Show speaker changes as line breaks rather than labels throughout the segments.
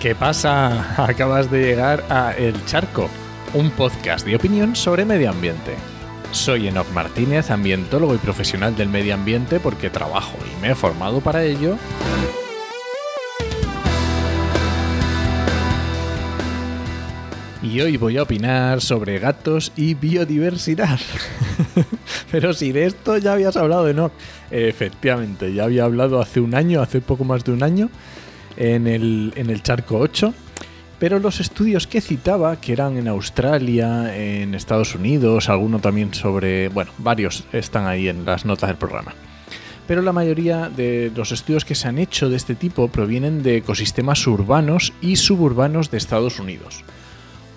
¿Qué pasa? Acabas de llegar a El Charco, un podcast de opinión sobre medio ambiente. Soy Enoch Martínez, ambientólogo y profesional del medio ambiente porque trabajo y me he formado para ello. Y hoy voy a opinar sobre gatos y biodiversidad. Pero si de esto ya habías hablado, Enoch. Efectivamente, ya había hablado hace un año, hace poco más de un año, en el, en el Charco 8. Pero los estudios que citaba, que eran en Australia, en Estados Unidos, alguno también sobre, bueno, varios están ahí en las notas del programa. Pero la mayoría de los estudios que se han hecho de este tipo provienen de ecosistemas urbanos y suburbanos de Estados Unidos.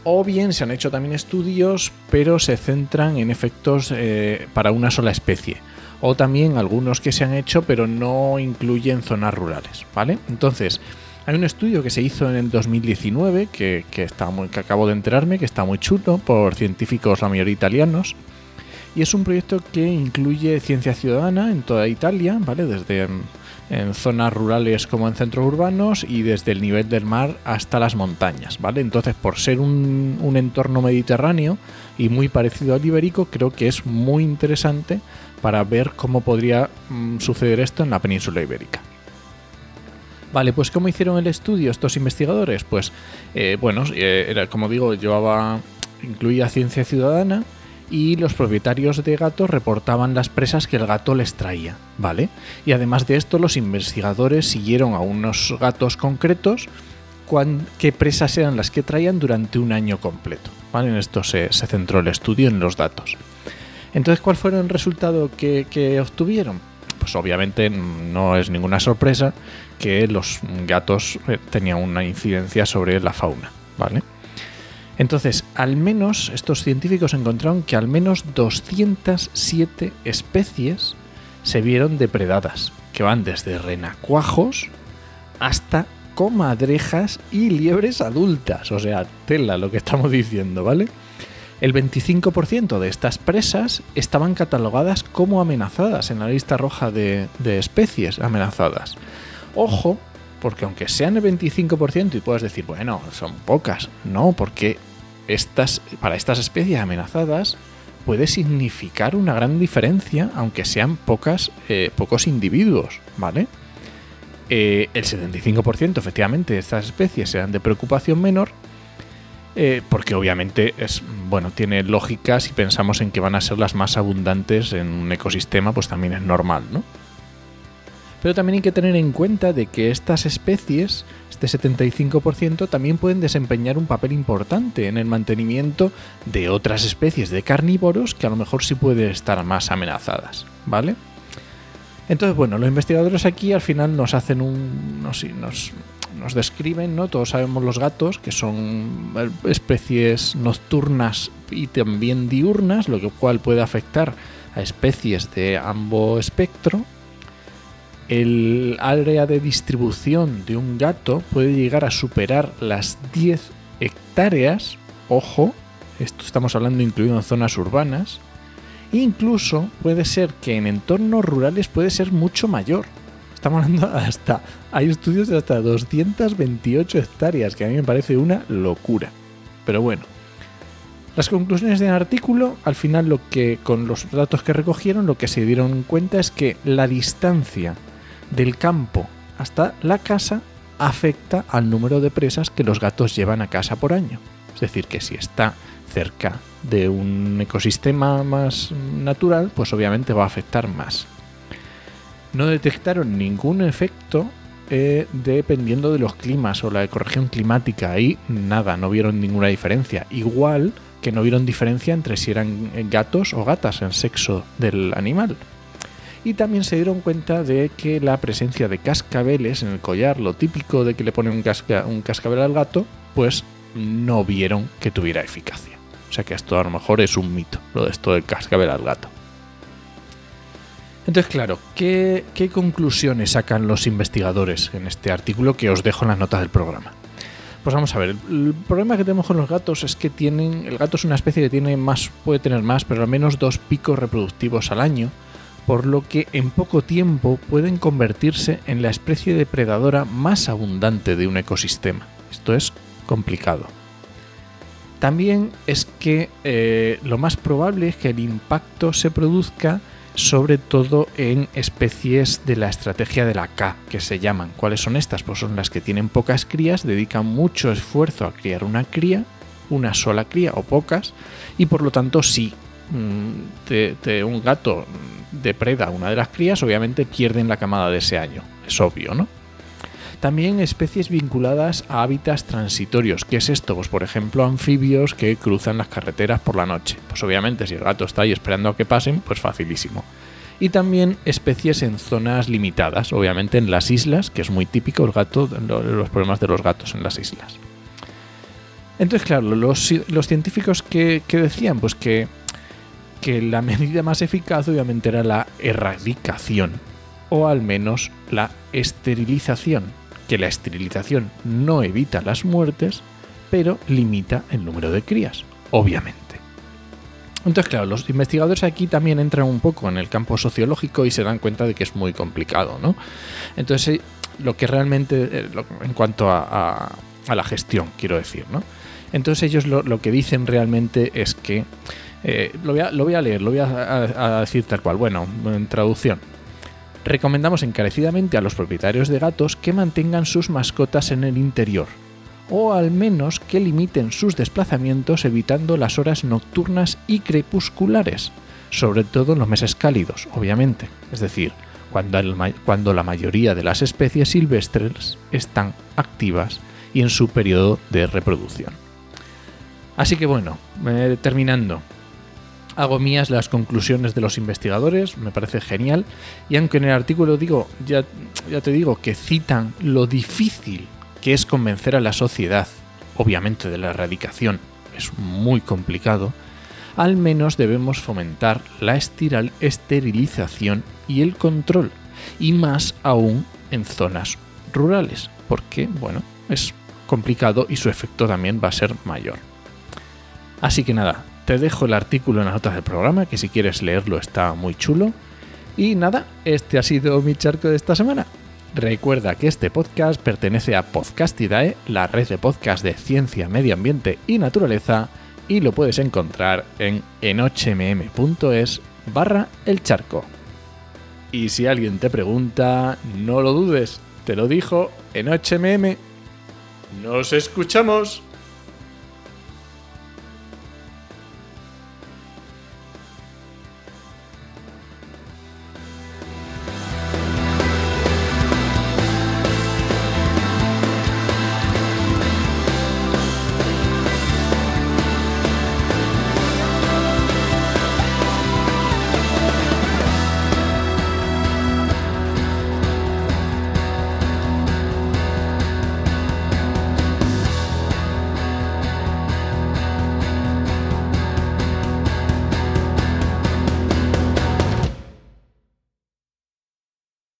O bien se han hecho también estudios, pero se centran en efectos eh, para una sola especie. O también algunos que se han hecho, pero no incluyen zonas rurales, ¿vale? Entonces, hay un estudio que se hizo en el 2019, que, está muy, que acabo de enterarme, que está muy chulo, por científicos, la mayoría italianos. Y es un proyecto que incluye ciencia ciudadana en toda Italia, ¿vale? Desde en, zonas rurales como en centros urbanos y desde el nivel del mar hasta las montañas, ¿vale? Entonces, por ser un, entorno mediterráneo y muy parecido al ibérico, creo que es muy interesante para ver cómo podría mm, suceder esto en la península ibérica. Vale, pues ¿cómo hicieron el estudio estos investigadores? Pues, eh, bueno, eh, era, como digo, llevaba, incluía ciencia ciudadana y los propietarios de gatos reportaban las presas que el gato les traía, ¿vale? Y además de esto, los investigadores siguieron a unos gatos concretos qué presas eran las que traían durante un año completo, ¿vale? En esto se, centró el estudio en los datos. Entonces, ¿cuál fue el resultado que obtuvieron? Pues obviamente no es ninguna sorpresa que los gatos eh, tenían una incidencia sobre la fauna, ¿vale? Entonces, al menos estos científicos encontraron que al menos 207 especies se vieron depredadas, que van desde renacuajos hasta comadrejas y liebres adultas. O sea, tela lo que estamos diciendo, ¿vale? El 25% de estas presas estaban catalogadas como amenazadas en la lista roja de, especies amenazadas. Ojo, porque aunque sean el 25% y puedas decir, bueno, son pocas, no, porque estas, para estas especies amenazadas puede significar una gran diferencia, aunque sean pocas, eh, pocos individuos, ¿vale? Eh, el 75% efectivamente de estas especies serán de preocupación menor, eh, porque obviamente es bueno tiene lógica si pensamos en que van a ser las más abundantes en un ecosistema, pues también es normal, ¿no? Pero también hay que tener en cuenta de que estas especies, este 75%, también pueden desempeñar un papel importante en el mantenimiento de otras especies de carnívoros que a lo mejor sí pueden estar más amenazadas, ¿vale? Entonces, bueno, los investigadores aquí al final nos hacen un. nos, nos describen, ¿no? Todos sabemos los gatos, que son especies nocturnas y también diurnas, lo cual puede afectar a especies de ambos espectro, el área de distribución de un gato puede llegar a superar las 10 hectáreas, ojo, esto estamos hablando incluido en zonas urbanas, incluso puede ser que en entornos rurales puede ser mucho mayor. Estamos hablando hasta, hay estudios de hasta 228 hectáreas, que a mí me parece una locura. Pero bueno, las conclusiones del artículo, al final lo que con los datos que recogieron, lo que se dieron cuenta es que la distancia del campo hasta la casa afecta al número de presas que los gatos llevan a casa por año. Es decir, que si está cerca de un ecosistema más natural, pues obviamente va a afectar más. No detectaron ningún efecto eh, dependiendo de los climas o la ecorregión climática. Ahí nada, no vieron ninguna diferencia. Igual que no vieron diferencia entre si eran gatos o gatas en sexo del animal y también se dieron cuenta de que la presencia de cascabeles en el collar, lo típico de que le ponen un, cascabel al gato, pues no vieron que tuviera eficacia. O sea que esto a lo mejor es un mito, lo de esto del cascabel al gato. Entonces, claro, ¿qué, ¿qué, conclusiones sacan los investigadores en este artículo que os dejo en las notas del programa? Pues vamos a ver, el problema que tenemos con los gatos es que tienen, el gato es una especie que tiene más, puede tener más, pero al menos dos picos reproductivos al año, por lo que en poco tiempo pueden convertirse en la especie depredadora más abundante de un ecosistema. Esto es complicado. También es que eh, lo más probable es que el impacto se produzca sobre todo en especies de la estrategia de la K, que se llaman. ¿Cuáles son estas? Pues son las que tienen pocas crías, dedican mucho esfuerzo a criar una cría, una sola cría o pocas, y por lo tanto si mm, un gato depreda una de las crías, obviamente pierden la camada de ese año. Es obvio, ¿no? También especies vinculadas a hábitats transitorios. ¿Qué es esto? Pues por ejemplo anfibios que cruzan las carreteras por la noche. Pues obviamente si el gato está ahí esperando a que pasen, pues facilísimo. Y también especies en zonas limitadas, obviamente en las islas, que es muy típico el gato, los problemas de los gatos en las islas. Entonces, claro, los, científicos que, decían, pues que, que la medida más eficaz obviamente era la erradicación, o al menos la esterilización que la esterilización no evita las muertes, pero limita el número de crías, obviamente. Entonces, claro, los investigadores aquí también entran un poco en el campo sociológico y se dan cuenta de que es muy complicado, ¿no? Entonces, lo que realmente, eh, en cuanto a, la gestión, quiero decir, ¿no? Entonces ellos lo, que dicen realmente es que, eh, lo, voy a, leer, lo voy a decir tal cual, bueno, en traducción, Recomendamos encarecidamente a los propietarios de gatos que mantengan sus mascotas en el interior, o al menos que limiten sus desplazamientos evitando las horas nocturnas y crepusculares, sobre todo en los meses cálidos, obviamente, es decir, cuando, la mayoría de las especies silvestres están activas y en su periodo de reproducción. Así que bueno, eh, terminando, hago mías las conclusiones de los investigadores, me parece genial, y aunque en el artículo digo, ya, ya te digo, que citan lo difícil que es convencer a la sociedad, obviamente de la erradicación, es muy complicado, al menos debemos fomentar la esterilización y el control, y más aún en zonas rurales, porque, bueno, es complicado y su efecto también va a ser mayor. Así que nada, te dejo el artículo en las notas del programa, que si quieres leerlo está muy chulo. Y nada, este ha sido mi charco de esta semana. Recuerda que este podcast pertenece a Podcastidae, la red de podcast de ciencia, medio ambiente y naturaleza, y lo puedes encontrar en enochmm.es barra el charco. Y si alguien te pregunta, no lo dudes, te lo dijo en. ¡Nos escuchamos!